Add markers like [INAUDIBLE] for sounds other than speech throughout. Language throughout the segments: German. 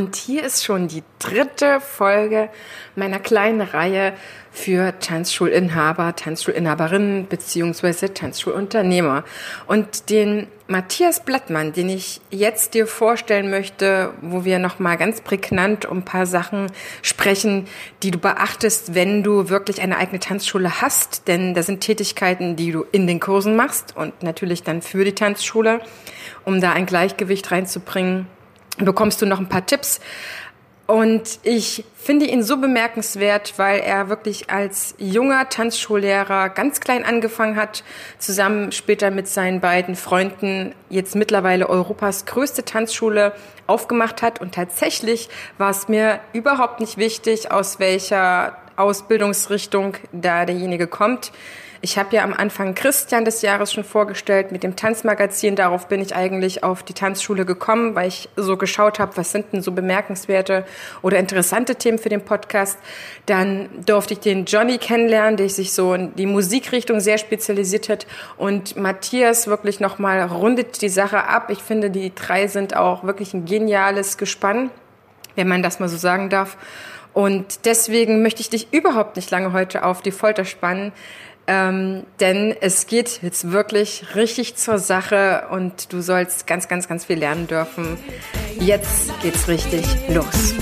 Und hier ist schon die dritte Folge meiner kleinen Reihe für Tanzschulinhaber, Tanzschulinhaberinnen beziehungsweise Tanzschulunternehmer. Und den Matthias Blattmann, den ich jetzt dir vorstellen möchte, wo wir nochmal ganz prägnant um ein paar Sachen sprechen, die du beachtest, wenn du wirklich eine eigene Tanzschule hast. Denn da sind Tätigkeiten, die du in den Kursen machst und natürlich dann für die Tanzschule, um da ein Gleichgewicht reinzubringen bekommst du noch ein paar Tipps. Und ich finde ihn so bemerkenswert, weil er wirklich als junger Tanzschullehrer ganz klein angefangen hat, zusammen später mit seinen beiden Freunden jetzt mittlerweile Europas größte Tanzschule aufgemacht hat. Und tatsächlich war es mir überhaupt nicht wichtig, aus welcher Ausbildungsrichtung da derjenige kommt. Ich habe ja am Anfang Christian des Jahres schon vorgestellt mit dem Tanzmagazin. Darauf bin ich eigentlich auf die Tanzschule gekommen, weil ich so geschaut habe, was sind denn so bemerkenswerte oder interessante Themen für den Podcast. Dann durfte ich den Johnny kennenlernen, der sich so in die Musikrichtung sehr spezialisiert hat. Und Matthias wirklich nochmal rundet die Sache ab. Ich finde, die drei sind auch wirklich ein geniales Gespann, wenn man das mal so sagen darf. Und deswegen möchte ich dich überhaupt nicht lange heute auf die Folter spannen. Ähm, denn es geht jetzt wirklich richtig zur Sache und du sollst ganz, ganz, ganz viel lernen dürfen. Jetzt geht's richtig los.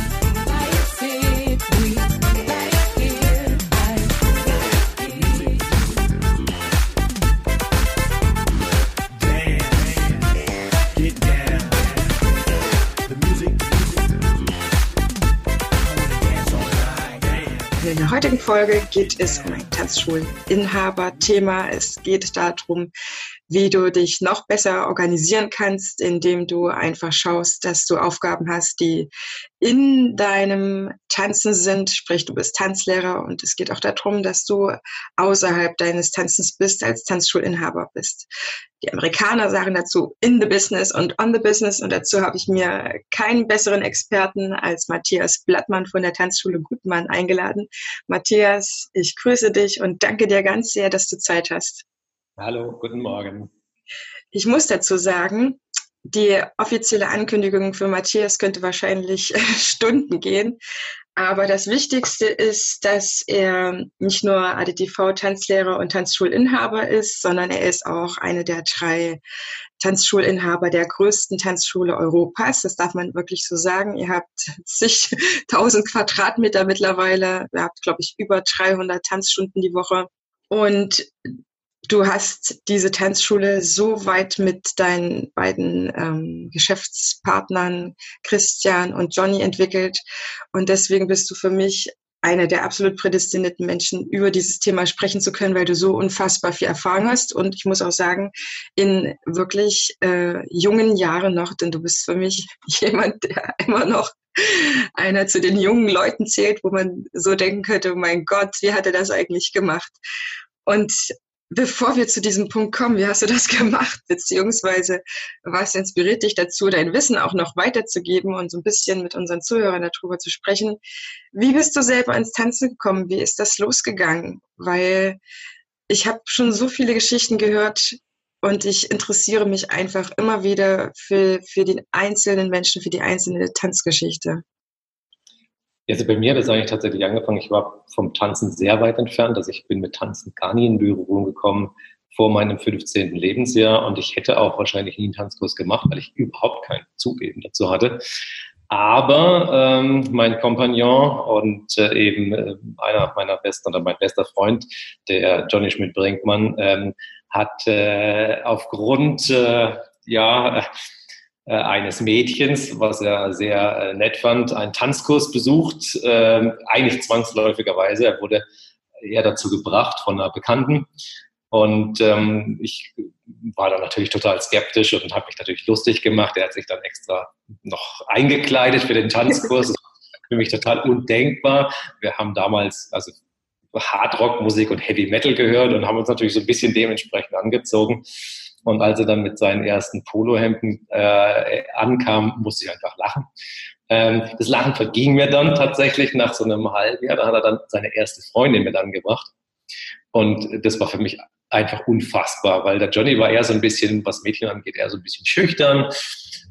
Heutigen Folge geht es um ein Tanzschuleninhaber-Thema. Es geht darum, wie du dich noch besser organisieren kannst, indem du einfach schaust, dass du Aufgaben hast, die in deinem Tanzen sind. Sprich, du bist Tanzlehrer und es geht auch darum, dass du außerhalb deines Tanzens bist, als Tanzschulinhaber bist. Die Amerikaner sagen dazu in the business und on the business und dazu habe ich mir keinen besseren Experten als Matthias Blattmann von der Tanzschule Gutmann eingeladen. Matthias, ich grüße dich und danke dir ganz sehr, dass du Zeit hast. Hallo, guten Morgen. Ich muss dazu sagen, die offizielle Ankündigung für Matthias könnte wahrscheinlich [LAUGHS] Stunden gehen. Aber das Wichtigste ist, dass er nicht nur ADTV-Tanzlehrer und Tanzschulinhaber ist, sondern er ist auch eine der drei Tanzschulinhaber der größten Tanzschule Europas. Das darf man wirklich so sagen. Ihr habt zigtausend [LAUGHS] Quadratmeter mittlerweile. Ihr habt, glaube ich, über 300 Tanzstunden die Woche. Und du hast diese Tanzschule so weit mit deinen beiden ähm, Geschäftspartnern Christian und Johnny entwickelt und deswegen bist du für mich einer der absolut prädestinierten Menschen, über dieses Thema sprechen zu können, weil du so unfassbar viel Erfahrung hast. Und ich muss auch sagen, in wirklich äh, jungen Jahren noch, denn du bist für mich [LAUGHS] jemand, der immer noch einer zu den jungen Leuten zählt, wo man so denken könnte, oh mein Gott, wie hat er das eigentlich gemacht? Und Bevor wir zu diesem Punkt kommen, wie hast du das [LAUGHS] gemacht? Beziehungsweise was inspiriert dich dazu, dein Wissen auch noch weiterzugeben und so ein bisschen mit unseren Zuhörern darüber zu sprechen? Wie bist du selber ins Tanzen gekommen? Wie ist das losgegangen? Weil ich habe schon so viele Geschichten gehört und ich interessiere mich einfach immer wieder für, für den einzelnen Menschen, für die einzelne Tanzgeschichte. Also bei mir hat es eigentlich tatsächlich angefangen. Ich war vom Tanzen sehr weit entfernt. Also ich bin mit Tanzen gar nie in Berührung gekommen vor meinem 15. Lebensjahr und ich hätte auch wahrscheinlich nie einen Tanzkurs gemacht, weil ich überhaupt kein Zug eben dazu hatte. Aber ähm, mein Kompagnon und äh, eben äh, einer meiner besten oder mein bester Freund, der Johnny Schmidt-Brinkmann, ähm, hat äh, aufgrund äh, ja eines Mädchens, was er sehr äh, nett fand, einen Tanzkurs besucht, äh, eigentlich zwangsläufigerweise. Er wurde eher dazu gebracht von einer Bekannten. Und ähm, ich war dann natürlich total skeptisch und habe mich natürlich lustig gemacht. Er hat sich dann extra noch eingekleidet für den Tanzkurs. [LAUGHS] für mich total undenkbar. Wir haben damals also Hardrock-Musik und Heavy Metal gehört und haben uns natürlich so ein bisschen dementsprechend angezogen. Und als er dann mit seinen ersten Polohemden äh, ankam, musste ich einfach lachen. Ähm, das Lachen verging mir dann tatsächlich nach so einem halben Jahr. Da hat er dann seine erste Freundin mit angebracht. Und das war für mich einfach unfassbar, weil der Johnny war eher so ein bisschen, was Mädchen angeht, eher so ein bisschen schüchtern.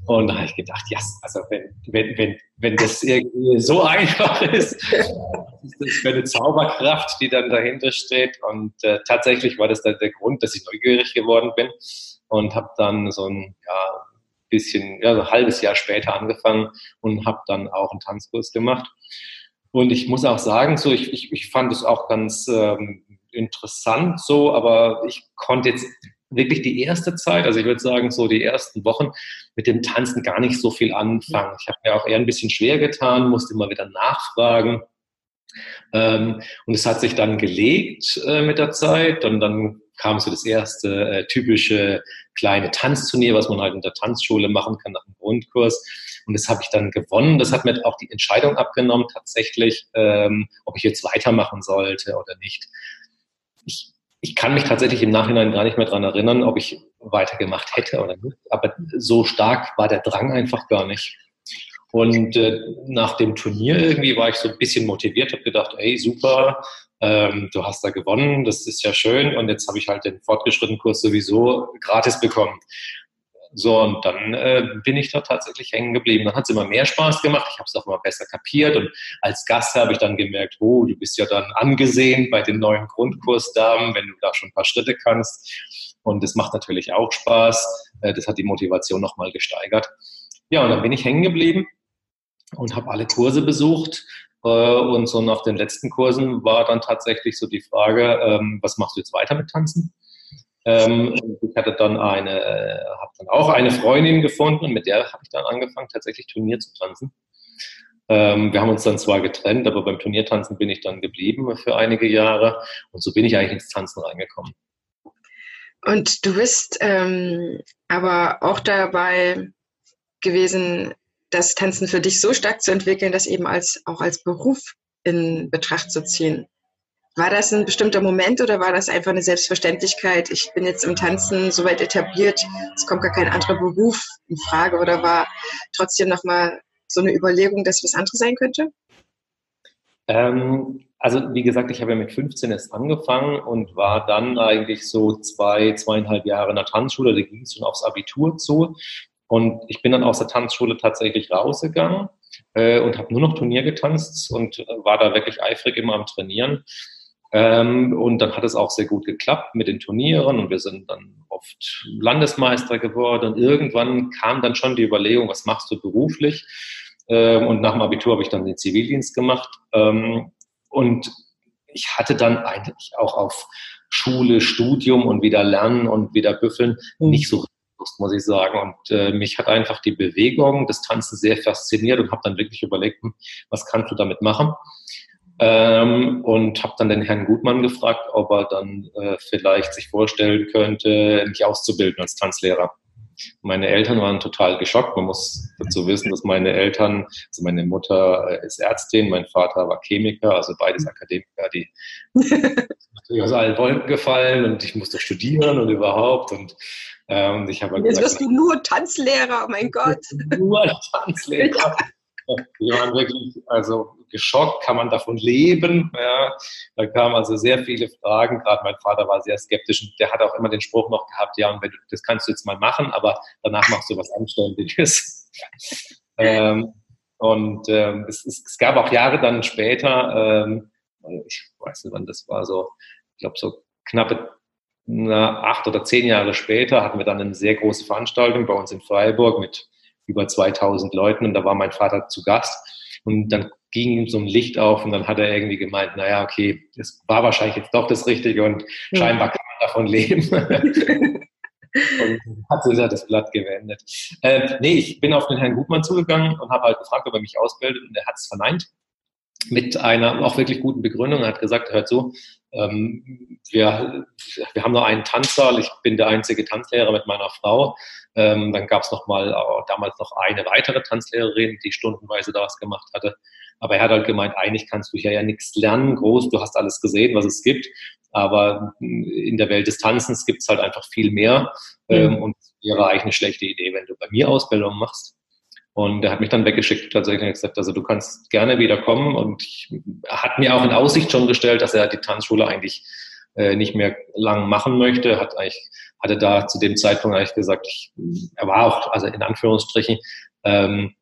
Und da habe ich gedacht, ja, yes, also wenn, wenn, wenn, wenn das irgendwie so [LAUGHS] einfach ist, ist das für eine Zauberkraft, die dann dahinter steht. Und äh, tatsächlich war das dann der Grund, dass ich neugierig geworden bin und habe dann so ein ja, bisschen, ja, so ein halbes Jahr später angefangen und habe dann auch einen Tanzkurs gemacht. Und ich muss auch sagen, so ich, ich, ich fand es auch ganz ähm, interessant so, aber ich konnte jetzt wirklich die erste Zeit, also ich würde sagen, so die ersten Wochen mit dem Tanzen gar nicht so viel anfangen. Ich habe mir auch eher ein bisschen schwer getan, musste immer wieder nachfragen. Ähm, und es hat sich dann gelegt äh, mit der Zeit und dann kam so das erste äh, typische kleine Tanzturnier, was man halt in der Tanzschule machen kann nach dem Grundkurs. Und das habe ich dann gewonnen. Das hat mir auch die Entscheidung abgenommen, tatsächlich, ähm, ob ich jetzt weitermachen sollte oder nicht. Ich ich kann mich tatsächlich im Nachhinein gar nicht mehr dran erinnern, ob ich weitergemacht hätte oder nicht. Aber so stark war der Drang einfach gar nicht. Und äh, nach dem Turnier irgendwie war ich so ein bisschen motiviert, habe gedacht, ey, super, ähm, du hast da gewonnen, das ist ja schön. Und jetzt habe ich halt den fortgeschrittenen Kurs sowieso gratis bekommen. So, und dann äh, bin ich da tatsächlich hängen geblieben. Dann hat es immer mehr Spaß gemacht. Ich habe es auch immer besser kapiert. Und als Gast habe ich dann gemerkt, oh, du bist ja dann angesehen bei den neuen Grundkursdamen, wenn du da schon ein paar Schritte kannst. Und das macht natürlich auch Spaß. Äh, das hat die Motivation nochmal gesteigert. Ja, und dann bin ich hängen geblieben und habe alle Kurse besucht. Äh, und so nach den letzten Kursen war dann tatsächlich so die Frage, ähm, was machst du jetzt weiter mit Tanzen? Ähm, ich hatte dann eine, äh, habe dann auch eine Freundin gefunden und mit der habe ich dann angefangen, tatsächlich Turnier zu tanzen. Ähm, wir haben uns dann zwar getrennt, aber beim Turniertanzen bin ich dann geblieben für einige Jahre und so bin ich eigentlich ins Tanzen reingekommen. Und du bist ähm, aber auch dabei gewesen, das Tanzen für dich so stark zu entwickeln, das eben als auch als Beruf in Betracht zu ziehen. War das ein bestimmter Moment oder war das einfach eine Selbstverständlichkeit? Ich bin jetzt im Tanzen so weit etabliert, es kommt gar kein anderer Beruf in Frage oder war trotzdem nochmal so eine Überlegung, dass was anderes sein könnte? Ähm, also wie gesagt, ich habe ja mit 15 erst angefangen und war dann eigentlich so zwei, zweieinhalb Jahre in der Tanzschule. Da ging es schon aufs Abitur zu. Und ich bin dann aus der Tanzschule tatsächlich rausgegangen äh, und habe nur noch Turnier getanzt und war da wirklich eifrig immer am Trainieren. Ähm, und dann hat es auch sehr gut geklappt mit den Turnieren und wir sind dann oft Landesmeister geworden. Und irgendwann kam dann schon die Überlegung, was machst du beruflich? Ähm, und nach dem Abitur habe ich dann den Zivildienst gemacht. Ähm, und ich hatte dann eigentlich auch auf Schule, Studium und wieder Lernen und wieder Büffeln mhm. nicht so Lust, muss ich sagen. Und äh, mich hat einfach die Bewegung des Tanzen sehr fasziniert und habe dann wirklich überlegt, hm, was kannst du damit machen? Ähm, und habe dann den Herrn Gutmann gefragt, ob er dann äh, vielleicht sich vorstellen könnte, mich auszubilden als Tanzlehrer. Meine Eltern waren total geschockt. Man muss dazu wissen, dass meine Eltern, also meine Mutter äh, ist Ärztin, mein Vater war Chemiker, also beides Akademiker, die natürlich [LAUGHS] aus allen Wolken gefallen und ich musste studieren und überhaupt und ähm, ich habe halt Jetzt gesagt, wirst du nur Tanzlehrer, oh mein [LAUGHS] Gott. Nur Tanzlehrer. [LAUGHS] Die waren wirklich also geschockt, kann man davon leben? Ja, da kamen also sehr viele Fragen. Gerade mein Vater war sehr skeptisch und der hat auch immer den Spruch noch gehabt, ja, und wenn du, das kannst du jetzt mal machen, aber danach machst du was Anständiges. [LAUGHS] ähm, und ähm, es, es, es, gab auch Jahre dann später, ähm, ich weiß nicht wann das war, so, ich glaube so knappe na, acht oder zehn Jahre später hatten wir dann eine sehr große Veranstaltung bei uns in Freiburg mit über 2000 Leuten und da war mein Vater zu Gast und dann ging ihm so ein Licht auf und dann hat er irgendwie gemeint, naja, okay, das war wahrscheinlich jetzt doch das Richtige und ja. scheinbar kann man davon leben. [LAUGHS] und hat sich das Blatt gewendet. Äh, nee, ich bin auf den Herrn Gutmann zugegangen und habe halt gefragt, ob er mich ausbildet und er hat es verneint. Mit einer auch wirklich guten Begründung. Er hat gesagt, hört so, ähm, wir, wir haben nur einen Tanzsaal, ich bin der einzige Tanzlehrer mit meiner Frau. Ähm, dann gab es noch mal äh, damals noch eine weitere Tanzlehrerin, die stundenweise da was gemacht hatte. Aber er hat halt gemeint, eigentlich kannst du hier ja nichts lernen, groß, du hast alles gesehen, was es gibt. Aber in der Welt des Tanzens gibt es halt einfach viel mehr. Mhm. Ähm, und es wäre eigentlich eine schlechte Idee, wenn du bei mir Ausbildung machst. Und er hat mich dann weggeschickt tatsächlich und gesagt, also du kannst gerne wieder kommen. Und ich, hat mir auch in Aussicht schon gestellt, dass er die Tanzschule eigentlich äh, nicht mehr lang machen möchte. Hat eigentlich, hatte da zu dem Zeitpunkt eigentlich gesagt, ich, er war auch, also in Anführungsstrichen, ähm,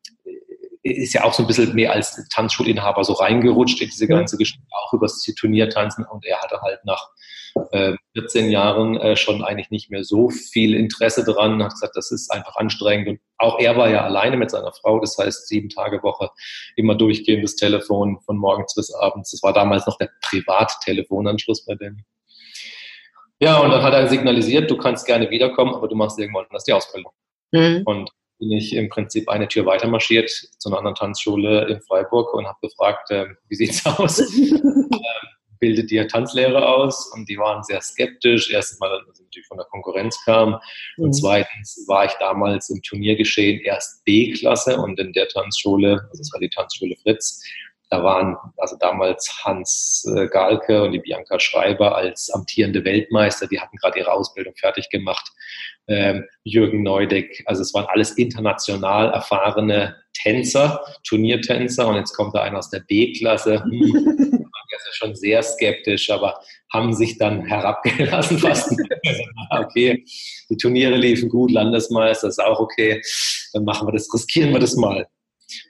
ist ja auch so ein bisschen mehr als Tanzschulinhaber so reingerutscht in diese ganze Geschichte, auch über das Turniertanzen. Und er hatte halt nach äh, 14 Jahren äh, schon eigentlich nicht mehr so viel Interesse dran, hat gesagt, das ist einfach anstrengend. Und auch er war ja alleine mit seiner Frau, das heißt sieben Tage Woche immer durchgehendes Telefon von morgens bis abends. Das war damals noch der Privattelefonanschluss bei denen. Ja, und dann hat er signalisiert, du kannst gerne wiederkommen, aber du machst irgendwann das die Ausbildung. Mhm. Und bin ich im Prinzip eine Tür weiter marschiert zu einer anderen Tanzschule in Freiburg und habe gefragt, äh, wie sieht's aus? [LAUGHS] ähm, bildet ihr Tanzlehrer aus? Und die waren sehr skeptisch. Erstens mal, dass natürlich von der Konkurrenz kam. Und mhm. zweitens war ich damals im Turniergeschehen erst B-Klasse und in der Tanzschule, also das war die Tanzschule Fritz, da waren also damals Hans äh, Galke und die Bianca Schreiber als amtierende Weltmeister, die hatten gerade ihre Ausbildung fertig gemacht. Ähm, Jürgen Neudeck, also es waren alles international erfahrene Tänzer, Turniertänzer und jetzt kommt da einer aus der B-Klasse. Hm, [LAUGHS] ja schon sehr skeptisch, aber haben sich dann herabgelassen fast. okay, die Turniere liefen gut, Landesmeister ist auch okay, dann machen wir das, riskieren wir das mal.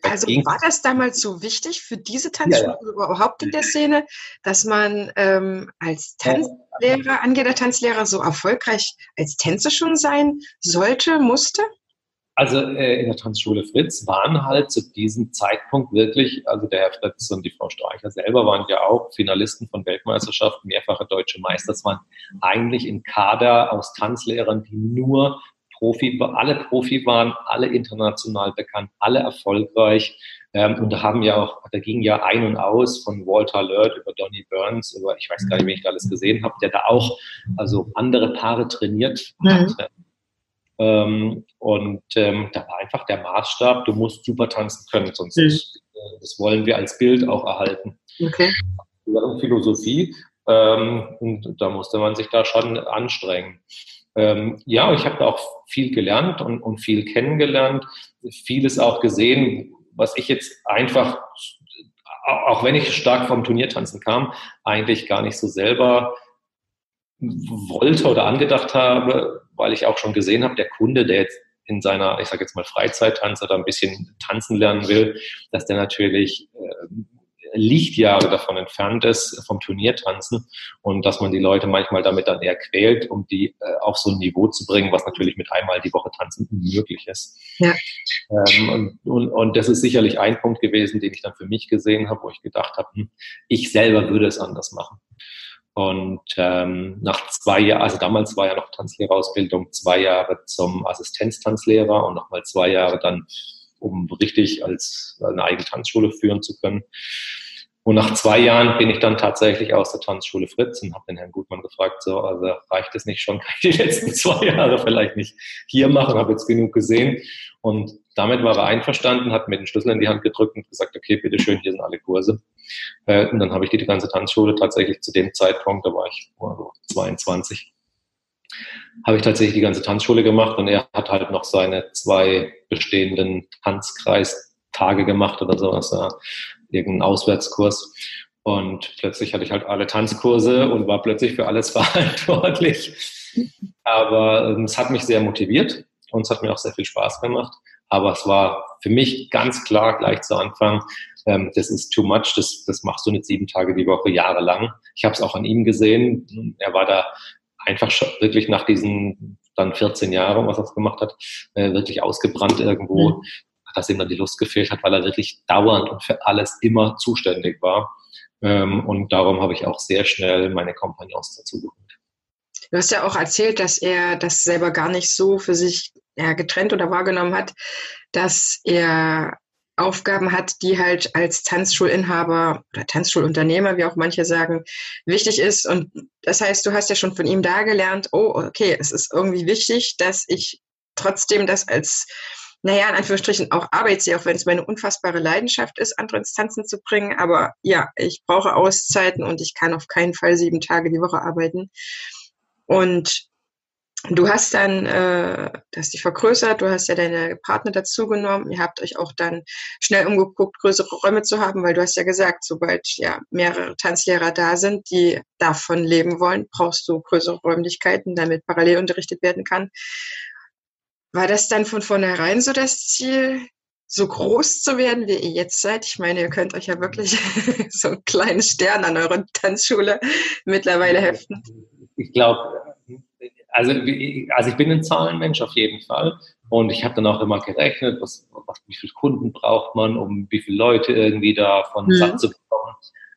Also war das damals so wichtig für diese Tanzschule ja, ja. überhaupt in der Szene, dass man ähm, als Tanzlehrer, angehender Tanzlehrer so erfolgreich als Tänzer schon sein sollte, musste? Also äh, in der Tanzschule Fritz waren halt zu diesem Zeitpunkt wirklich, also der Herr Fritz und die Frau Streicher selber waren ja auch Finalisten von Weltmeisterschaften, mehrfache deutsche Meister. Das waren eigentlich ein Kader aus Tanzlehrern, die nur Profi, alle Profi waren, alle international bekannt, alle erfolgreich. Ähm, und da haben ja auch, da ging ja ein und aus von Walter Lurt über Donny Burns, über ich weiß gar nicht, wen ich da alles gesehen habe, der da auch also andere Paare trainiert hat. Mhm. Ähm, und ähm, da war einfach der Maßstab, du musst super tanzen können, sonst mhm. äh, das wollen wir als Bild auch erhalten. Okay. Philosophie. Ähm, und da musste man sich da schon anstrengen. Ähm, ja, ich habe da auch viel gelernt und, und viel kennengelernt, vieles auch gesehen, was ich jetzt einfach, auch wenn ich stark vom Turniertanzen kam, eigentlich gar nicht so selber wollte oder angedacht habe, weil ich auch schon gesehen habe, der Kunde, der jetzt in seiner, ich sage jetzt mal Freizeit-Tanz oder ein bisschen tanzen lernen will, dass der natürlich äh, Lichtjahre davon entfernt ist vom Turniertanzen und dass man die Leute manchmal damit dann eher quält, um die äh, auf so ein Niveau zu bringen, was natürlich mit einmal die Woche tanzen unmöglich ist. Ja. Ähm, und, und, und das ist sicherlich ein Punkt gewesen, den ich dann für mich gesehen habe, wo ich gedacht habe, hm, ich selber würde es anders machen. Und ähm, nach zwei Jahren, also damals war ja noch Tanzlehrerausbildung, zwei Jahre zum Assistenztanzlehrer und nochmal zwei Jahre dann, um richtig als eine eigene Tanzschule führen zu können. Und nach zwei Jahren bin ich dann tatsächlich aus der Tanzschule Fritz und habe den Herrn Gutmann gefragt, so, also reicht es nicht schon, [LAUGHS] kann ich die letzten zwei Jahre vielleicht nicht hier machen, habe jetzt genug gesehen. Und damit war er einverstanden, hat mir den Schlüssel in die Hand gedrückt und gesagt, okay, bitteschön, hier sind alle Kurse. Äh, und dann habe ich die, ganze Tanzschule tatsächlich zu dem Zeitpunkt, da war ich also 22, habe ich tatsächlich die ganze Tanzschule gemacht und er hat halt noch seine zwei bestehenden Tanzkreistage gemacht oder sowas, ja, irgendeinen Auswärtskurs. Und plötzlich hatte ich halt alle Tanzkurse und war plötzlich für alles [LAUGHS] verantwortlich. Aber ähm, es hat mich sehr motiviert und es hat mir auch sehr viel Spaß gemacht. Aber es war für mich ganz klar gleich zu Anfang, ähm, das ist too much, das, das machst du nicht sieben Tage die Woche, jahrelang. Ich habe es auch an ihm gesehen. Er war da einfach wirklich nach diesen dann 14 Jahren, was er gemacht hat, äh, wirklich ausgebrannt irgendwo, mhm. dass ihm dann die Lust gefehlt hat, weil er wirklich dauernd und für alles immer zuständig war. Ähm, und darum habe ich auch sehr schnell meine Kompagnons dazu geholt. Du hast ja auch erzählt, dass er das selber gar nicht so für sich ja, getrennt oder wahrgenommen hat, dass er Aufgaben hat, die halt als Tanzschulinhaber oder Tanzschulunternehmer, wie auch manche sagen, wichtig ist. Und das heißt, du hast ja schon von ihm da gelernt, oh, okay, es ist irgendwie wichtig, dass ich trotzdem das als, naja, in Anführungsstrichen auch Arbeit sehe, auch wenn es meine unfassbare Leidenschaft ist, andere ins Tanzen zu bringen. Aber ja, ich brauche Auszeiten und ich kann auf keinen Fall sieben Tage die Woche arbeiten. Und Du hast dann, äh, du hast dich vergrößert, du hast ja deine Partner dazugenommen, ihr habt euch auch dann schnell umgeguckt, größere Räume zu haben, weil du hast ja gesagt, sobald ja mehrere Tanzlehrer da sind, die davon leben wollen, brauchst du größere Räumlichkeiten, damit parallel unterrichtet werden kann. War das dann von vornherein so das Ziel, so groß zu werden, wie ihr jetzt seid? Ich meine, ihr könnt euch ja wirklich [LAUGHS] so einen kleinen Stern an eurer Tanzschule mittlerweile heften. Ich glaube, also, also ich bin ein Zahlenmensch auf jeden Fall. Und ich habe dann auch immer gerechnet, was, was, wie viele Kunden braucht man, um wie viele Leute irgendwie davon mhm. satt zu bekommen.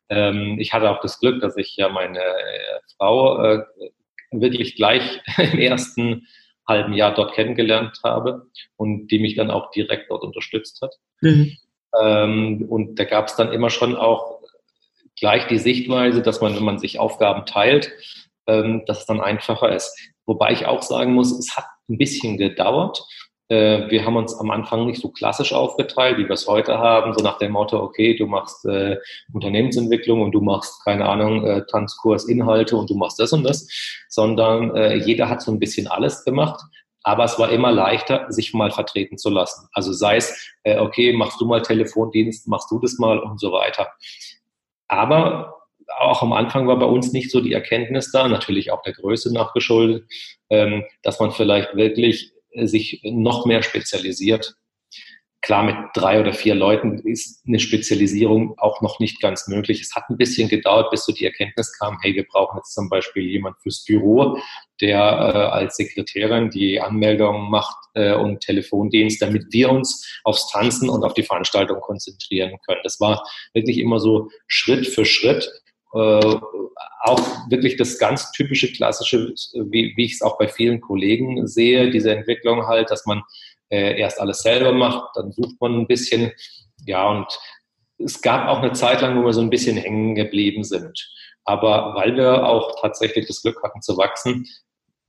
Ähm, ich hatte auch das Glück, dass ich ja meine äh, Frau äh, wirklich gleich [LAUGHS] im ersten halben Jahr dort kennengelernt habe und die mich dann auch direkt dort unterstützt hat. Mhm. Ähm, und da gab es dann immer schon auch gleich die Sichtweise, dass man, wenn man sich Aufgaben teilt, ähm, dass es dann einfacher ist. Wobei ich auch sagen muss, es hat ein bisschen gedauert. Äh, wir haben uns am Anfang nicht so klassisch aufgeteilt, wie wir es heute haben, so nach dem Motto, okay, du machst äh, Unternehmensentwicklung und du machst, keine Ahnung, äh, Tanzkurs, Inhalte und du machst das und das, sondern äh, jeder hat so ein bisschen alles gemacht. Aber es war immer leichter, sich mal vertreten zu lassen. Also sei es, äh, okay, machst du mal Telefondienst, machst du das mal und so weiter. Aber auch am Anfang war bei uns nicht so die Erkenntnis da, natürlich auch der Größe nachgeschuldet, ähm, dass man vielleicht wirklich sich noch mehr spezialisiert. Klar, mit drei oder vier Leuten ist eine Spezialisierung auch noch nicht ganz möglich. Es hat ein bisschen gedauert, bis so die Erkenntnis kam, hey, wir brauchen jetzt zum Beispiel jemand fürs Büro, der äh, als Sekretärin die Anmeldung macht äh, und Telefondienst, damit wir uns aufs Tanzen und auf die Veranstaltung konzentrieren können. Das war wirklich immer so Schritt für Schritt äh, auch wirklich das ganz typische klassische, wie, wie ich es auch bei vielen Kollegen sehe, diese Entwicklung halt, dass man äh, erst alles selber macht, dann sucht man ein bisschen, ja, und es gab auch eine Zeit lang, wo wir so ein bisschen hängen geblieben sind. Aber weil wir auch tatsächlich das Glück hatten zu wachsen,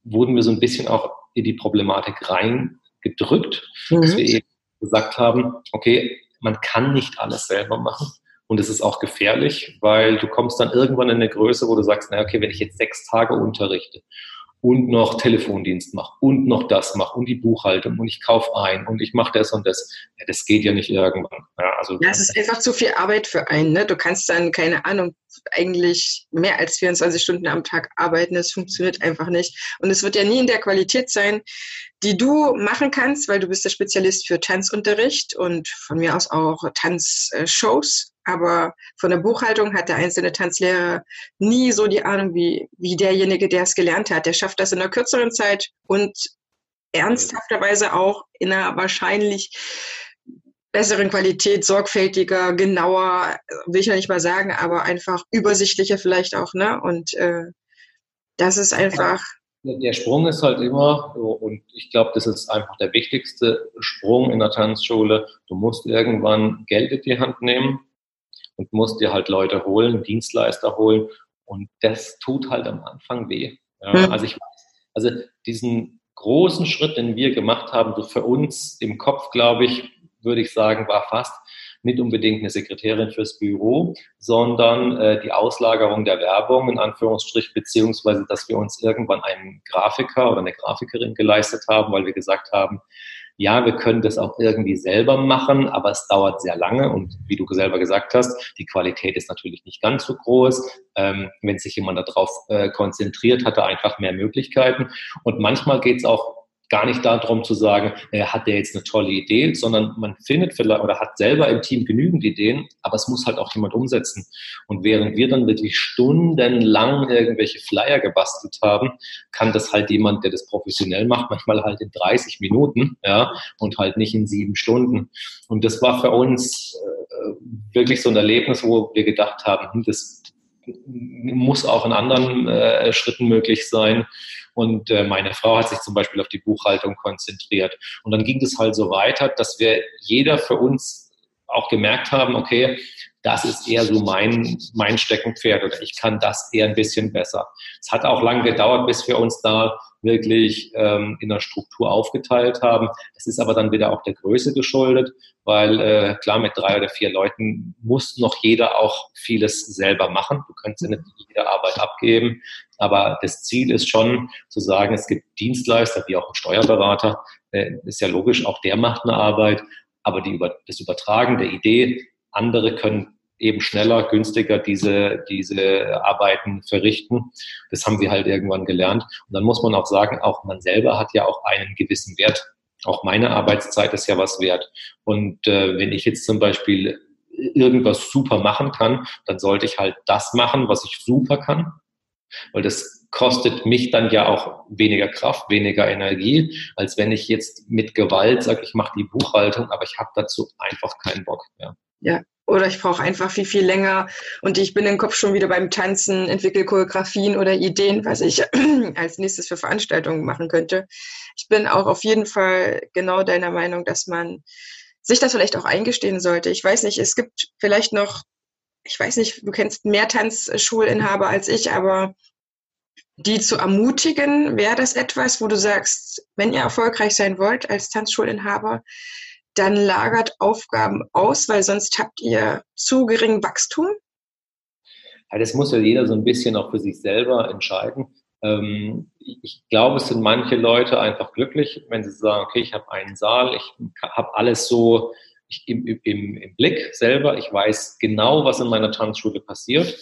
wurden wir so ein bisschen auch in die Problematik reingedrückt, mhm. dass wir eben gesagt haben, okay, man kann nicht alles selber machen. Und es ist auch gefährlich, weil du kommst dann irgendwann in eine Größe, wo du sagst, na okay, wenn ich jetzt sechs Tage unterrichte und noch Telefondienst mache und noch das mache und die Buchhaltung und ich kaufe ein und ich mache das und das, ja, das geht ja nicht irgendwann. Ja, also ja, es ist einfach zu viel Arbeit für einen. Ne? Du kannst dann, keine Ahnung, eigentlich mehr als 24 Stunden am Tag arbeiten. Das funktioniert einfach nicht. Und es wird ja nie in der Qualität sein, die du machen kannst, weil du bist der Spezialist für Tanzunterricht und von mir aus auch Tanzshows. Aber von der Buchhaltung hat der einzelne Tanzlehrer nie so die Ahnung wie, wie derjenige, der es gelernt hat. Der schafft das in einer kürzeren Zeit und ernsthafterweise auch in einer wahrscheinlich besseren Qualität, sorgfältiger, genauer, will ich ja nicht mal sagen, aber einfach übersichtlicher vielleicht auch, ne? Und äh, das ist einfach der Sprung ist halt immer, und ich glaube, das ist einfach der wichtigste Sprung in der Tanzschule. Du musst irgendwann Geld in die Hand nehmen und musst dir halt Leute holen, Dienstleister holen. Und das tut halt am Anfang weh. Ja, mhm. Also ich weiß, also diesen großen Schritt, den wir gemacht haben, so für uns im Kopf, glaube ich, würde ich sagen, war fast, nicht unbedingt eine Sekretärin fürs Büro, sondern äh, die Auslagerung der Werbung in Anführungsstrich, beziehungsweise dass wir uns irgendwann einen Grafiker oder eine Grafikerin geleistet haben, weil wir gesagt haben, ja, wir können das auch irgendwie selber machen, aber es dauert sehr lange und wie du selber gesagt hast, die Qualität ist natürlich nicht ganz so groß. Ähm, wenn sich jemand darauf äh, konzentriert, hat er einfach mehr Möglichkeiten. Und manchmal geht es auch gar nicht darum zu sagen, äh, hat der jetzt eine tolle Idee, sondern man findet vielleicht oder hat selber im Team genügend Ideen, aber es muss halt auch jemand umsetzen. Und während wir dann wirklich stundenlang irgendwelche Flyer gebastelt haben, kann das halt jemand, der das professionell macht, manchmal halt in 30 Minuten, ja, und halt nicht in sieben Stunden. Und das war für uns äh, wirklich so ein Erlebnis, wo wir gedacht haben, hm, das muss auch in anderen äh, Schritten möglich sein. Und äh, meine Frau hat sich zum Beispiel auf die Buchhaltung konzentriert. Und dann ging es halt so weiter, dass wir jeder für uns auch gemerkt haben, okay, das ist eher so mein, mein Steckenpferd oder ich kann das eher ein bisschen besser. Es hat auch lange gedauert, bis wir uns da wirklich ähm, in der Struktur aufgeteilt haben. Das ist aber dann wieder auch der Größe geschuldet, weil äh, klar, mit drei oder vier Leuten muss noch jeder auch vieles selber machen. Du kannst ja nicht jede Arbeit abgeben, aber das Ziel ist schon zu sagen, es gibt Dienstleister, wie auch ein Steuerberater, äh, ist ja logisch, auch der macht eine Arbeit, aber die, das Übertragen der Idee, andere können eben schneller, günstiger diese, diese Arbeiten verrichten. Das haben wir halt irgendwann gelernt. Und dann muss man auch sagen, auch man selber hat ja auch einen gewissen Wert. Auch meine Arbeitszeit ist ja was wert. Und äh, wenn ich jetzt zum Beispiel irgendwas super machen kann, dann sollte ich halt das machen, was ich super kann. Weil das kostet mich dann ja auch weniger Kraft, weniger Energie, als wenn ich jetzt mit Gewalt sage, ich mache die Buchhaltung, aber ich habe dazu einfach keinen Bock mehr. Ja, oder ich brauche einfach viel, viel länger und ich bin im Kopf schon wieder beim Tanzen, entwickle Choreografien oder Ideen, was ich [CLEARS THROAT] als nächstes für Veranstaltungen machen könnte. Ich bin auch auf jeden Fall genau deiner Meinung, dass man sich das vielleicht auch eingestehen sollte. Ich weiß nicht, es gibt vielleicht noch, ich weiß nicht, du kennst mehr Tanzschulinhaber als ich, aber die zu ermutigen, wäre das etwas, wo du sagst, wenn ihr erfolgreich sein wollt als Tanzschulinhaber, dann lagert Aufgaben aus, weil sonst habt ihr zu gering Wachstum? Ja, das muss ja jeder so ein bisschen auch für sich selber entscheiden. Ähm, ich glaube, es sind manche Leute einfach glücklich, wenn sie sagen, okay, ich habe einen Saal, ich habe alles so im, im, im Blick selber, ich weiß genau, was in meiner Tanzschule passiert.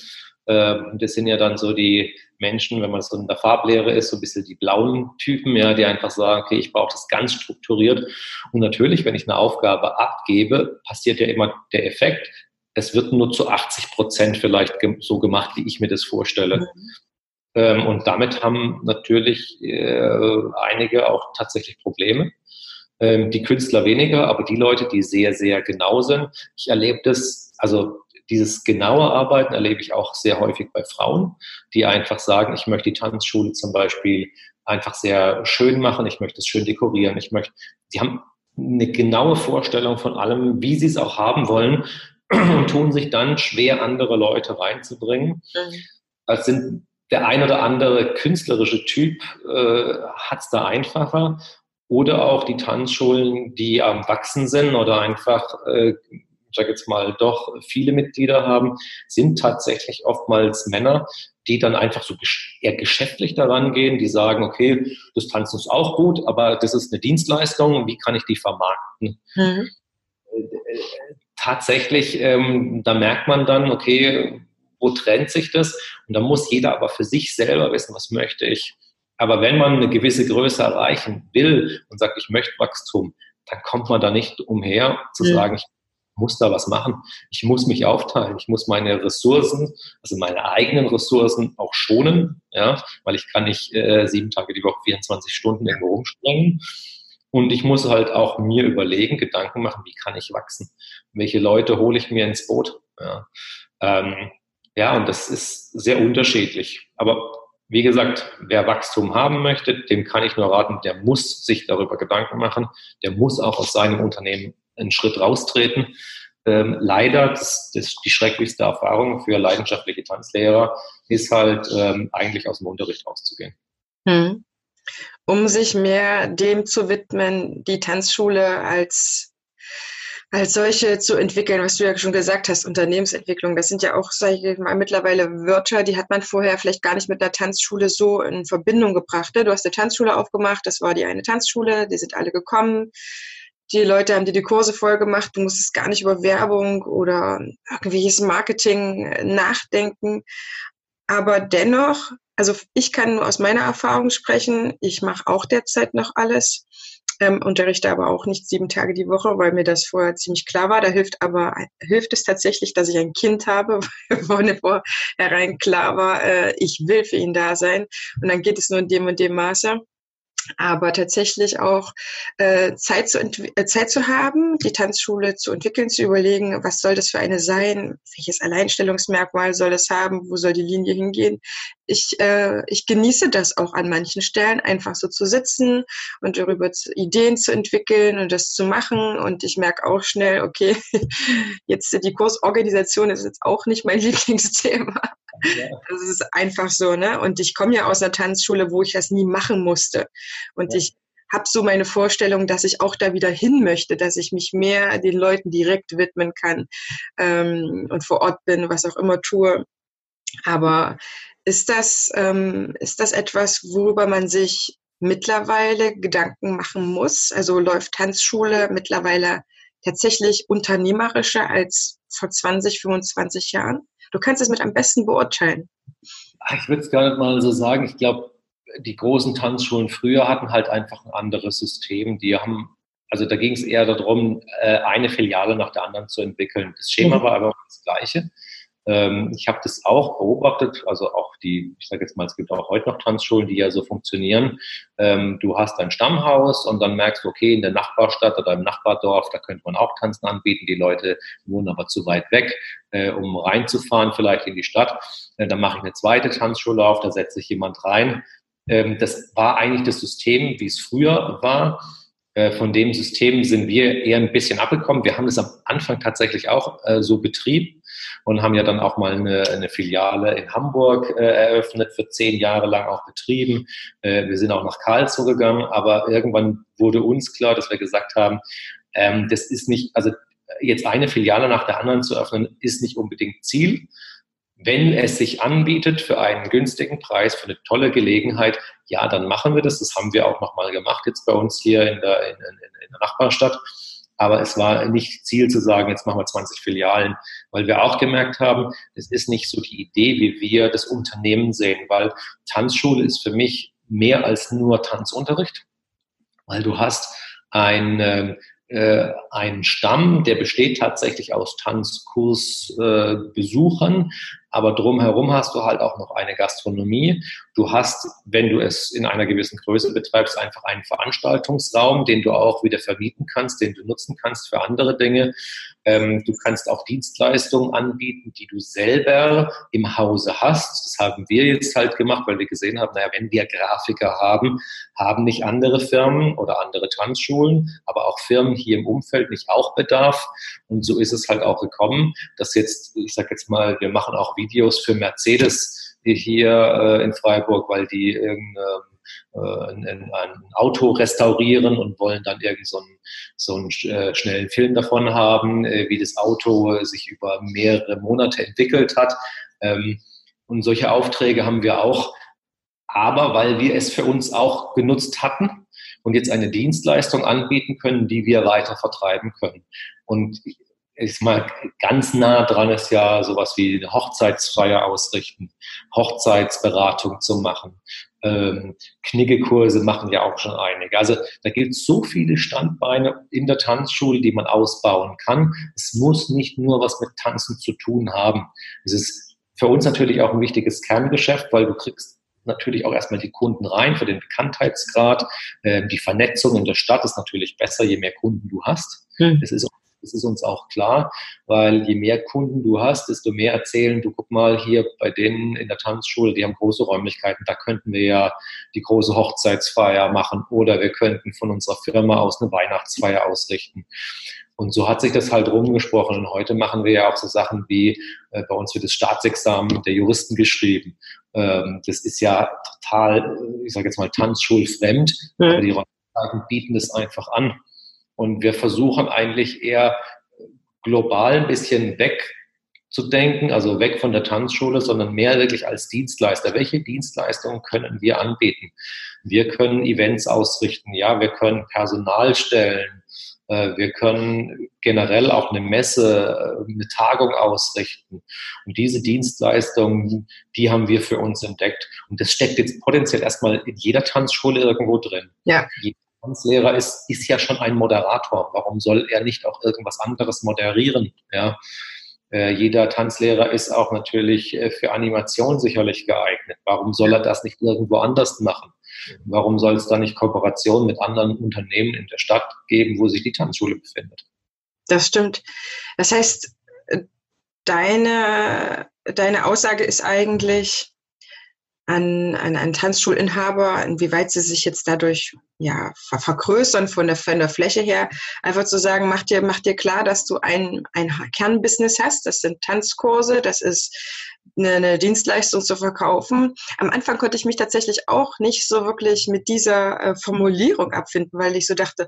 Ähm, das sind ja dann so die Menschen, wenn man so in der Farblehre ist, so ein bisschen die blauen Typen, ja, die einfach sagen, okay, ich brauche das ganz strukturiert. Und natürlich, wenn ich eine Aufgabe abgebe, passiert ja immer der Effekt, es wird nur zu 80 Prozent vielleicht so gemacht, wie ich mir das vorstelle. Mhm. Ähm, und damit haben natürlich äh, einige auch tatsächlich Probleme. Ähm, die Künstler weniger, aber die Leute, die sehr, sehr genau sind. Ich erlebe das, also dieses genaue Arbeiten erlebe ich auch sehr häufig bei Frauen, die einfach sagen, ich möchte die Tanzschule zum Beispiel einfach sehr schön machen, ich möchte es schön dekorieren, ich möchte, sie haben eine genaue Vorstellung von allem, wie sie es auch haben wollen [CLEARS THROAT] und tun sich dann schwer, andere Leute reinzubringen. Mhm. Das sind der ein oder andere künstlerische Typ äh, hat es da einfacher. Oder auch die Tanzschulen, die am Wachsen sind oder einfach äh, ich sage jetzt mal, doch viele Mitglieder haben, sind tatsächlich oftmals Männer, die dann einfach so eher geschäftlich daran gehen, die sagen, okay, das Tanzen ist auch gut, aber das ist eine Dienstleistung, wie kann ich die vermarkten? Mhm. Tatsächlich, ähm, da merkt man dann, okay, wo trennt sich das? Und da muss jeder aber für sich selber wissen, was möchte ich. Aber wenn man eine gewisse Größe erreichen will und sagt, ich möchte Wachstum, dann kommt man da nicht umher zu mhm. sagen, ich muss da was machen. Ich muss mich aufteilen. Ich muss meine Ressourcen, also meine eigenen Ressourcen auch schonen, ja, weil ich kann nicht äh, sieben Tage die Woche 24 Stunden irgendwo rumspringen. Und ich muss halt auch mir überlegen, Gedanken machen, wie kann ich wachsen? Welche Leute hole ich mir ins Boot? Ja, ähm, ja und das ist sehr unterschiedlich. Aber wie gesagt, wer Wachstum haben möchte, dem kann ich nur raten, der muss sich darüber Gedanken machen, der muss auch aus seinem Unternehmen einen Schritt raustreten. Ähm, leider, das, das die schrecklichste Erfahrung für leidenschaftliche Tanzlehrer ist halt ähm, eigentlich aus dem Unterricht rauszugehen. Hm. Um sich mehr dem zu widmen, die Tanzschule als als solche zu entwickeln, was du ja schon gesagt hast, Unternehmensentwicklung, das sind ja auch, sage ich mal, mittlerweile Wörter, die hat man vorher vielleicht gar nicht mit der Tanzschule so in Verbindung gebracht. Ne? Du hast eine Tanzschule aufgemacht, das war die eine Tanzschule, die sind alle gekommen, die Leute haben dir die Kurse voll gemacht, du musstest gar nicht über Werbung oder irgendwelches Marketing nachdenken. Aber dennoch, also ich kann nur aus meiner Erfahrung sprechen, ich mache auch derzeit noch alles, ähm, unterrichte aber auch nicht sieben Tage die Woche, weil mir das vorher ziemlich klar war. Da hilft aber, hilft es tatsächlich, dass ich ein Kind habe, [LAUGHS] weil vornherein klar war, äh, ich will für ihn da sein. Und dann geht es nur in dem und dem Maße aber tatsächlich auch äh, Zeit, zu äh, Zeit zu haben, die Tanzschule zu entwickeln, zu überlegen, was soll das für eine sein, welches Alleinstellungsmerkmal soll es haben, wo soll die Linie hingehen, ich, äh, ich genieße das auch an manchen Stellen, einfach so zu sitzen und darüber zu, Ideen zu entwickeln und das zu machen. Und ich merke auch schnell, okay, [LAUGHS] jetzt die Kursorganisation ist jetzt auch nicht mein [LAUGHS] Lieblingsthema. Ja. Das ist einfach so, ne? Und ich komme ja aus einer Tanzschule, wo ich das nie machen musste. Und ja. ich habe so meine Vorstellung, dass ich auch da wieder hin möchte, dass ich mich mehr den Leuten direkt widmen kann ähm, und vor Ort bin, was auch immer tue. Aber ist das, ähm, ist das etwas, worüber man sich mittlerweile Gedanken machen muss? Also läuft Tanzschule mittlerweile tatsächlich unternehmerischer als vor 20, 25 Jahren? Du kannst es mit am besten beurteilen. Ich würde es gar nicht mal so sagen. Ich glaube, die großen Tanzschulen früher hatten halt einfach ein anderes System. Die haben, also da ging es eher darum, äh, eine Filiale nach der anderen zu entwickeln. Das Schema mhm. war aber das gleiche. Ähm, ich habe das auch beobachtet, also auch die, ich sage jetzt mal, es gibt auch heute noch Tanzschulen, die ja so funktionieren. Ähm, du hast ein Stammhaus und dann merkst du, okay, in der Nachbarstadt oder im Nachbardorf, da könnte man auch Tanzen anbieten. Die Leute wohnen aber zu weit weg, äh, um reinzufahren, vielleicht in die Stadt. Äh, dann mache ich eine zweite Tanzschule auf, da setze ich jemand rein. Ähm, das war eigentlich das System, wie es früher war. Äh, von dem System sind wir eher ein bisschen abgekommen. Wir haben das am Anfang tatsächlich auch so betrieben und haben ja dann auch mal eine, eine Filiale in Hamburg äh, eröffnet, für zehn Jahre lang auch betrieben. Äh, wir sind auch nach Karlsruhe gegangen, aber irgendwann wurde uns klar, dass wir gesagt haben, ähm, das ist nicht, also jetzt eine Filiale nach der anderen zu öffnen, ist nicht unbedingt Ziel. Wenn es sich anbietet für einen günstigen Preis, für eine tolle Gelegenheit, ja, dann machen wir das. Das haben wir auch nochmal gemacht jetzt bei uns hier in der, in, in, in der Nachbarstadt. Aber es war nicht Ziel zu sagen, jetzt machen wir 20 Filialen, weil wir auch gemerkt haben, es ist nicht so die Idee, wie wir das Unternehmen sehen, weil Tanzschule ist für mich mehr als nur Tanzunterricht, weil du hast ein, äh, einen Stamm, der besteht tatsächlich aus Tanzkursbesuchern, äh, aber drumherum hast du halt auch noch eine Gastronomie. Du hast, wenn du es in einer gewissen Größe betreibst, einfach einen Veranstaltungsraum, den du auch wieder vermieten kannst, den du nutzen kannst für andere Dinge. Ähm, du kannst auch Dienstleistungen anbieten, die du selber im Hause hast. Das haben wir jetzt halt gemacht, weil wir gesehen haben, naja, wenn wir Grafiker haben, haben nicht andere Firmen oder andere Tanzschulen, aber auch Firmen hier im Umfeld nicht auch Bedarf. Und so ist es halt auch gekommen, dass jetzt, ich sage jetzt mal, wir machen auch Videos für Mercedes hier äh, in Freiburg, weil die irgendein, äh, ein, ein, Auto restaurieren und wollen dann irgend so einen, so einen äh, schnellen Film davon haben, äh, wie das Auto sich über mehrere Monate entwickelt hat. Ähm, und solche Aufträge haben wir auch, aber weil wir es für uns auch genutzt hatten und jetzt eine Dienstleistung anbieten können, die wir weiter vertreiben können. Und ist mal ganz nah dran ist ja sowas wie eine Hochzeitsfeier ausrichten, Hochzeitsberatung zu machen. Ähm, Kniggekurse machen ja auch schon einige. Also da gibt es so viele Standbeine in der Tanzschule, die man ausbauen kann. Es muss nicht nur was mit Tanzen zu tun haben. Es ist für uns natürlich auch ein wichtiges Kerngeschäft, weil du kriegst natürlich auch erstmal die Kunden rein für den Bekanntheitsgrad. Ähm, die Vernetzung in der Stadt ist natürlich besser, je mehr Kunden du hast. Hm. Es ist das ist uns auch klar, weil je mehr Kunden du hast, desto mehr erzählen, du guck mal hier bei denen in der Tanzschule, die haben große Räumlichkeiten, da könnten wir ja die große Hochzeitsfeier machen oder wir könnten von unserer Firma aus eine Weihnachtsfeier ausrichten. Und so hat sich das halt rumgesprochen. Und heute machen wir ja auch so Sachen wie, äh, bei uns wird das Staatsexamen der Juristen geschrieben. Ähm, das ist ja total, ich sage jetzt mal, tanzschulfremd, mhm. aber die Räumlichkeiten bieten das einfach an. Und wir versuchen eigentlich eher global ein bisschen weg zu denken, also weg von der Tanzschule, sondern mehr wirklich als Dienstleister. Welche Dienstleistungen können wir anbieten? Wir können Events ausrichten, ja, wir können Personal stellen, äh, wir können generell auch eine Messe, äh, eine Tagung ausrichten. Und diese Dienstleistungen, die haben wir für uns entdeckt. Und das steckt jetzt potenziell erstmal in jeder Tanzschule irgendwo drin. Ja. Jeder Tanzlehrer ist, ist ja schon ein Moderator. Warum soll er nicht auch irgendwas anderes moderieren? Ja. Äh, jeder Tanzlehrer ist auch natürlich äh, für Animation sicherlich geeignet. Warum soll er das nicht irgendwo anders machen? Warum soll es da nicht Kooperation mit anderen Unternehmen in der Stadt geben, wo sich die Tanzschule befindet? Das stimmt. Das heißt, deine, deine Aussage ist eigentlich, an, an einen Tanzschulinhaber, inwieweit sie sich jetzt dadurch ja, ver vergrößern von der, von der Fläche her, einfach zu sagen, mach dir, mach dir klar, dass du ein, ein Kernbusiness hast, das sind Tanzkurse, das ist eine, eine Dienstleistung zu verkaufen. Am Anfang konnte ich mich tatsächlich auch nicht so wirklich mit dieser äh, Formulierung abfinden, weil ich so dachte,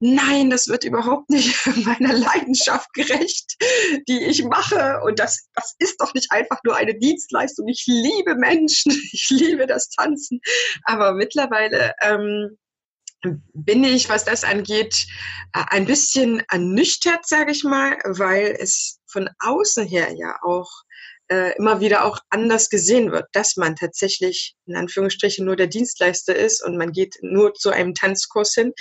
nein, das wird überhaupt nicht [LAUGHS] meiner Leidenschaft gerecht, die ich mache. Und das, das ist doch nicht einfach nur eine Dienstleistung. Ich liebe Menschen, [LAUGHS] ich liebe das Tanzen. Aber mittlerweile ähm, bin ich, was das angeht, äh, ein bisschen ernüchtert, sage ich mal, weil es von außen her ja auch äh, immer wieder auch anders gesehen wird, dass man tatsächlich in Anführungsstrichen nur der Dienstleister ist und man geht nur zu einem Tanzkurs hin.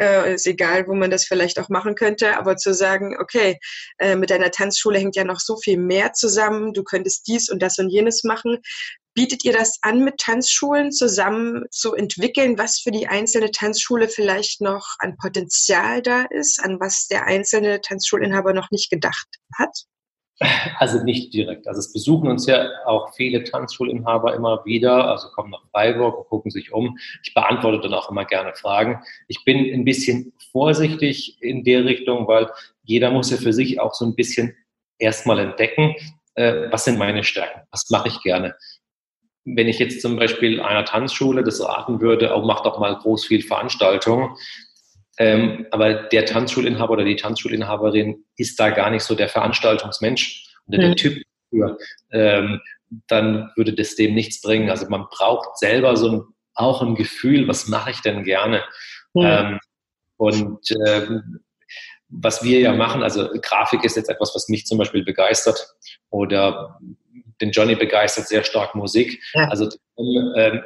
Äh, ist egal, wo man das vielleicht auch machen könnte, aber zu sagen, okay, äh, mit deiner Tanzschule hängt ja noch so viel mehr zusammen, du könntest dies und das und jenes machen. Bietet ihr das an, mit Tanzschulen zusammen zu entwickeln, was für die einzelne Tanzschule vielleicht noch an Potenzial da ist, an was der einzelne Tanzschulinhaber noch nicht gedacht hat? Also nicht direkt. Also es besuchen uns ja auch viele Tanzschulinhaber immer wieder, also kommen nach Freiburg und gucken sich um. Ich beantworte dann auch immer gerne Fragen. Ich bin ein bisschen vorsichtig in der Richtung, weil jeder muss ja für sich auch so ein bisschen erstmal entdecken, äh, was sind meine Stärken, was mache ich gerne. Wenn ich jetzt zum Beispiel einer Tanzschule das raten würde, auch oh, mach doch mal groß viel Veranstaltungen, ähm, aber der Tanzschulinhaber oder die Tanzschulinhaberin ist da gar nicht so der Veranstaltungsmensch oder der mhm. Typ für. Ähm, dann würde das dem nichts bringen. Also man braucht selber so ein, auch ein Gefühl, was mache ich denn gerne? Mhm. Ähm, und ähm, was wir ja machen, also Grafik ist jetzt etwas, was mich zum Beispiel begeistert oder den Johnny begeistert sehr stark Musik. Ja. Also ähm,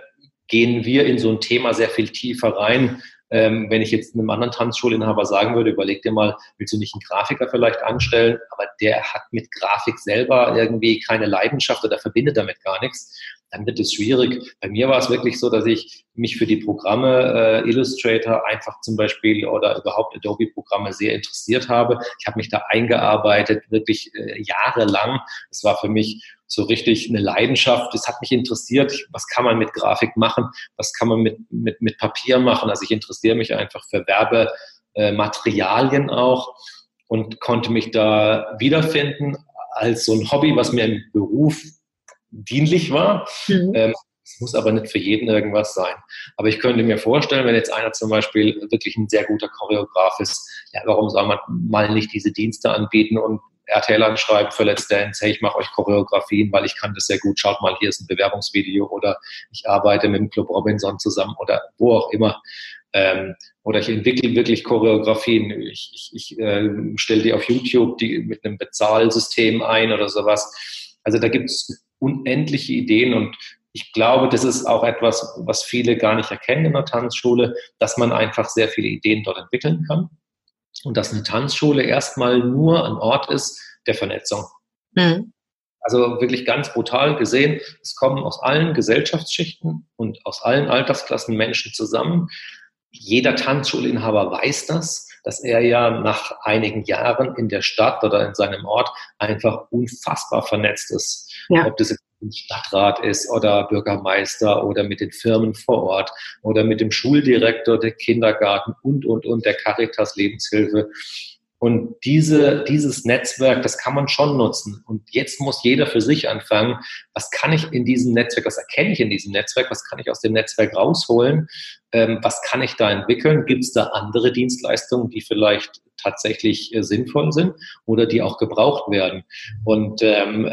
gehen wir in so ein Thema sehr viel tiefer rein, ähm, wenn ich jetzt einem anderen Tanzschulinhaber sagen würde, überleg dir mal, willst du nicht einen Grafiker vielleicht anstellen, aber der hat mit Grafik selber irgendwie keine Leidenschaft oder verbindet damit gar nichts, dann wird es schwierig. Bei mir war es wirklich so, dass ich mich für die Programme äh, Illustrator einfach zum Beispiel oder überhaupt Adobe-Programme sehr interessiert habe. Ich habe mich da eingearbeitet, wirklich äh, jahrelang. Es war für mich so richtig eine Leidenschaft. Das hat mich interessiert. Was kann man mit Grafik machen? Was kann man mit, mit, mit Papier machen? Also ich interessiere mich einfach für Werbematerialien auch und konnte mich da wiederfinden als so ein Hobby, was mir im Beruf dienlich war. Mhm. Ähm, es muss aber nicht für jeden irgendwas sein. Aber ich könnte mir vorstellen, wenn jetzt einer zum Beispiel wirklich ein sehr guter Choreograf ist, ja, warum soll man mal nicht diese Dienste anbieten und RTL anschreiben für Let's Dance, hey, ich mache euch Choreografien, weil ich kann das sehr gut, schaut mal, hier ist ein Bewerbungsvideo oder ich arbeite mit dem Club Robinson zusammen oder wo auch immer. Ähm, oder ich entwickle wirklich Choreografien. Ich, ich, ich äh, stelle die auf YouTube die mit einem Bezahlsystem ein oder sowas. Also da gibt es unendliche Ideen und ich glaube, das ist auch etwas, was viele gar nicht erkennen in der Tanzschule, dass man einfach sehr viele Ideen dort entwickeln kann und dass eine Tanzschule erstmal nur ein Ort ist der Vernetzung. Mhm. Also wirklich ganz brutal gesehen, es kommen aus allen Gesellschaftsschichten und aus allen Altersklassen Menschen zusammen. Jeder Tanzschulinhaber weiß das, dass er ja nach einigen Jahren in der Stadt oder in seinem Ort einfach unfassbar vernetzt ist. Ja. Ob das Stadtrat ist oder Bürgermeister oder mit den Firmen vor Ort oder mit dem Schuldirektor, der Kindergarten und, und, und der Caritas Lebenshilfe. Und diese, dieses Netzwerk, das kann man schon nutzen. Und jetzt muss jeder für sich anfangen, was kann ich in diesem Netzwerk, was erkenne ich in diesem Netzwerk, was kann ich aus dem Netzwerk rausholen, ähm, was kann ich da entwickeln, gibt es da andere Dienstleistungen, die vielleicht tatsächlich äh, sinnvoll sind oder die auch gebraucht werden. Und ähm,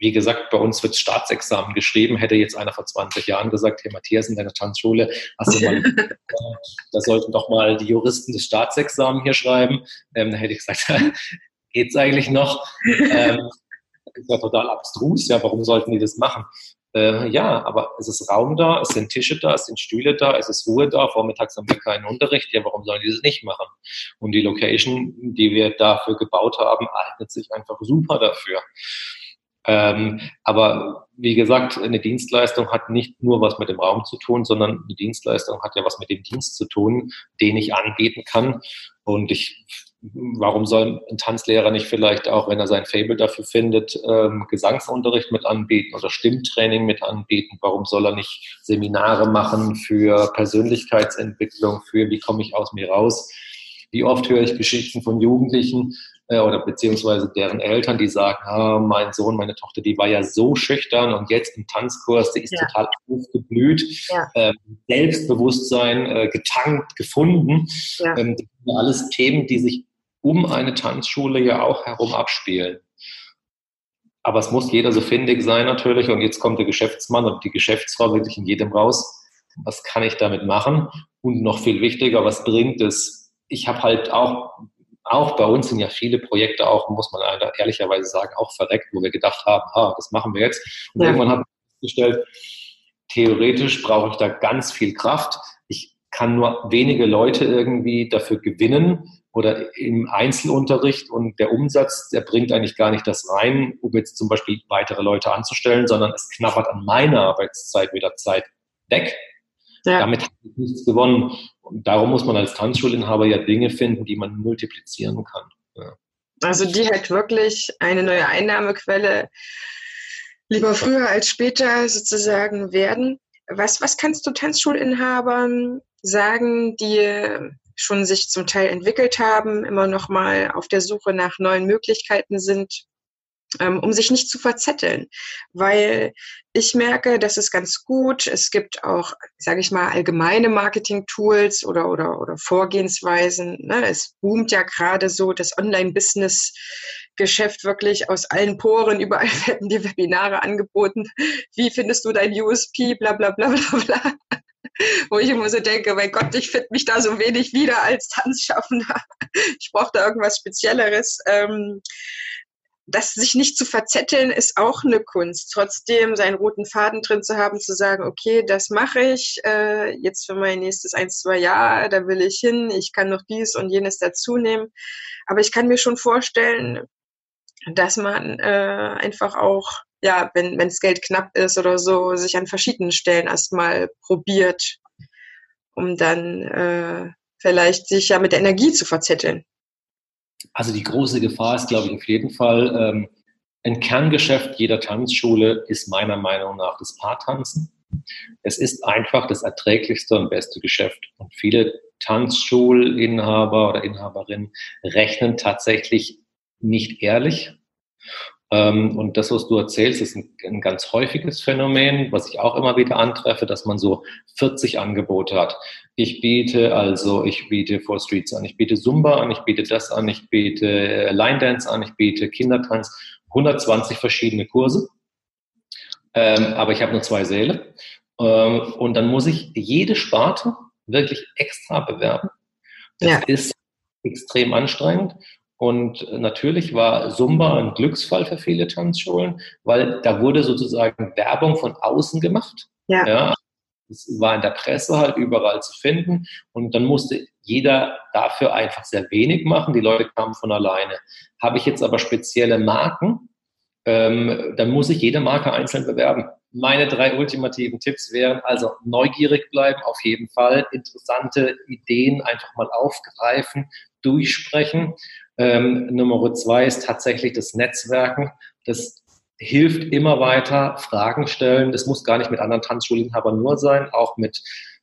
wie gesagt, bei uns wird Staatsexamen geschrieben. Hätte jetzt einer vor 20 Jahren gesagt, hey Matthias, in deiner Tanzschule hast du mal, [LAUGHS] da sollten doch mal die Juristen das Staatsexamen hier schreiben. Ähm, da hätte ich gesagt, [LAUGHS] geht's eigentlich noch? Ähm, das ist ja total abstrus, ja, warum sollten die das machen? Äh, ja, aber es ist Raum da, es sind Tische da, es sind Stühle da, es ist Ruhe da, vormittags haben wir keinen Unterricht, ja, warum sollen die das nicht machen? Und die Location, die wir dafür gebaut haben, eignet sich einfach super dafür. Ähm, aber wie gesagt, eine Dienstleistung hat nicht nur was mit dem Raum zu tun, sondern eine Dienstleistung hat ja was mit dem Dienst zu tun, den ich anbieten kann. Und ich warum soll ein Tanzlehrer nicht vielleicht auch, wenn er sein Fable dafür findet, ähm, Gesangsunterricht mit anbieten oder Stimmtraining mit anbieten? Warum soll er nicht Seminare machen für Persönlichkeitsentwicklung, für wie komme ich aus mir raus? Wie oft höre ich Geschichten von Jugendlichen oder beziehungsweise deren Eltern, die sagen, ah, mein Sohn, meine Tochter, die war ja so schüchtern und jetzt im Tanzkurs, die ist ja. total aufgeblüht, ja. äh, Selbstbewusstsein äh, getankt, gefunden. Ja. Ähm, das sind alles Themen, die sich um eine Tanzschule ja auch herum abspielen. Aber es muss jeder so findig sein natürlich. Und jetzt kommt der Geschäftsmann und die Geschäftsfrau wirklich in jedem raus. Was kann ich damit machen? Und noch viel wichtiger, was bringt es? Ich habe halt auch, auch bei uns sind ja viele Projekte auch, muss man ehrlicherweise sagen, auch verreckt, wo wir gedacht haben, ah, das machen wir jetzt. Und ja. irgendwann habe ich festgestellt, theoretisch brauche ich da ganz viel Kraft. Ich kann nur wenige Leute irgendwie dafür gewinnen, oder im Einzelunterricht und der Umsatz, der bringt eigentlich gar nicht das rein, um jetzt zum Beispiel weitere Leute anzustellen, sondern es knabbert an meiner Arbeitszeit wieder Zeit weg. Ja. Damit habe ich nichts gewonnen. Und darum muss man als Tanzschulinhaber ja Dinge finden, die man multiplizieren kann. Ja. Also die halt wirklich eine neue Einnahmequelle lieber früher als später sozusagen werden. Was, was kannst du Tanzschulinhabern sagen, die schon sich zum Teil entwickelt haben, immer noch mal auf der Suche nach neuen Möglichkeiten sind, um sich nicht zu verzetteln. Weil ich merke, das ist ganz gut. Es gibt auch, sage ich mal, allgemeine Marketing-Tools oder, oder, oder Vorgehensweisen. Ne? Es boomt ja gerade so das Online-Business-Geschäft wirklich aus allen Poren. Überall [LAUGHS] werden die Webinare angeboten. Wie findest du dein USP? Bla, bla, bla, bla, bla wo ich immer so denke, mein Gott, ich finde mich da so wenig wieder als Tanzschaffender. Ich brauche da irgendwas Spezielleres. Ähm, das sich nicht zu verzetteln, ist auch eine Kunst. Trotzdem seinen roten Faden drin zu haben, zu sagen, okay, das mache ich äh, jetzt für mein nächstes ein, zwei Jahre, da will ich hin, ich kann noch dies und jenes dazu nehmen. Aber ich kann mir schon vorstellen, dass man äh, einfach auch ja, wenn das Geld knapp ist oder so, sich an verschiedenen Stellen erstmal probiert, um dann äh, vielleicht sich ja mit der Energie zu verzetteln. Also die große Gefahr ist, glaube ich, auf jeden Fall, ähm, ein Kerngeschäft jeder Tanzschule ist meiner Meinung nach das Paartanzen. Es ist einfach das erträglichste und beste Geschäft. Und viele Tanzschulinhaber oder Inhaberinnen rechnen tatsächlich nicht ehrlich ähm, und das, was du erzählst, ist ein, ein, ganz häufiges Phänomen, was ich auch immer wieder antreffe, dass man so 40 Angebote hat. Ich biete also, ich biete Four Streets an, ich biete Zumba an, ich biete das an, ich biete äh, Line Dance an, ich biete Kindertanz, 120 verschiedene Kurse. Ähm, aber ich habe nur zwei Säle. Ähm, und dann muss ich jede Sparte wirklich extra bewerben. Das ja. ist extrem anstrengend. Und natürlich war Sumba ein Glücksfall für viele Tanzschulen, weil da wurde sozusagen Werbung von außen gemacht. Ja. ja. Es war in der Presse halt überall zu finden. Und dann musste jeder dafür einfach sehr wenig machen. Die Leute kamen von alleine. Habe ich jetzt aber spezielle Marken, ähm, dann muss ich jede Marke einzeln bewerben. Meine drei ultimativen Tipps wären also neugierig bleiben, auf jeden Fall, interessante Ideen einfach mal aufgreifen, durchsprechen ähm, Nummer zwei ist tatsächlich das Netzwerken. Das hilft immer weiter, Fragen stellen. Das muss gar nicht mit anderen Tanzschulinhabern nur sein, auch mit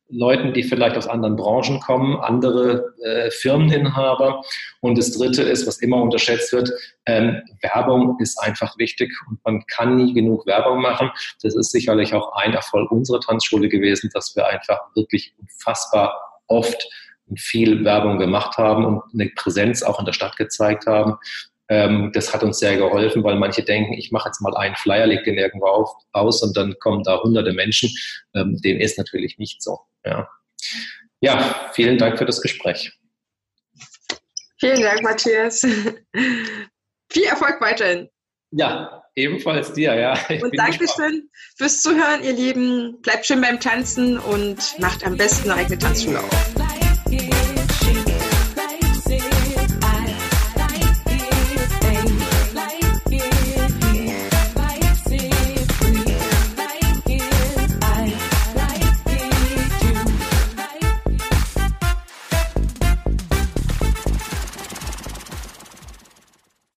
Leuten, die vielleicht aus anderen Branchen kommen, andere äh, Firmeninhaber. Und das Dritte ist, was immer unterschätzt wird, ähm, Werbung ist einfach wichtig und man kann nie genug Werbung machen. Das ist sicherlich auch ein Erfolg unserer Tanzschule gewesen, dass wir einfach wirklich unfassbar oft viel Werbung gemacht haben und eine Präsenz auch in der Stadt gezeigt haben. Ähm, das hat uns sehr geholfen, weil manche denken, ich mache jetzt mal einen Flyer, leg den irgendwo auf, aus und dann kommen da hunderte Menschen. Ähm, dem ist natürlich nicht so. Ja. ja, vielen Dank für das Gespräch. Vielen Dank, Matthias. Viel Erfolg weiterhin. Ja, ebenfalls dir, ja. Ich und Dankeschön fürs Zuhören, ihr Lieben. Bleibt schön beim Tanzen und macht am besten eine eigene Tanzschule auf.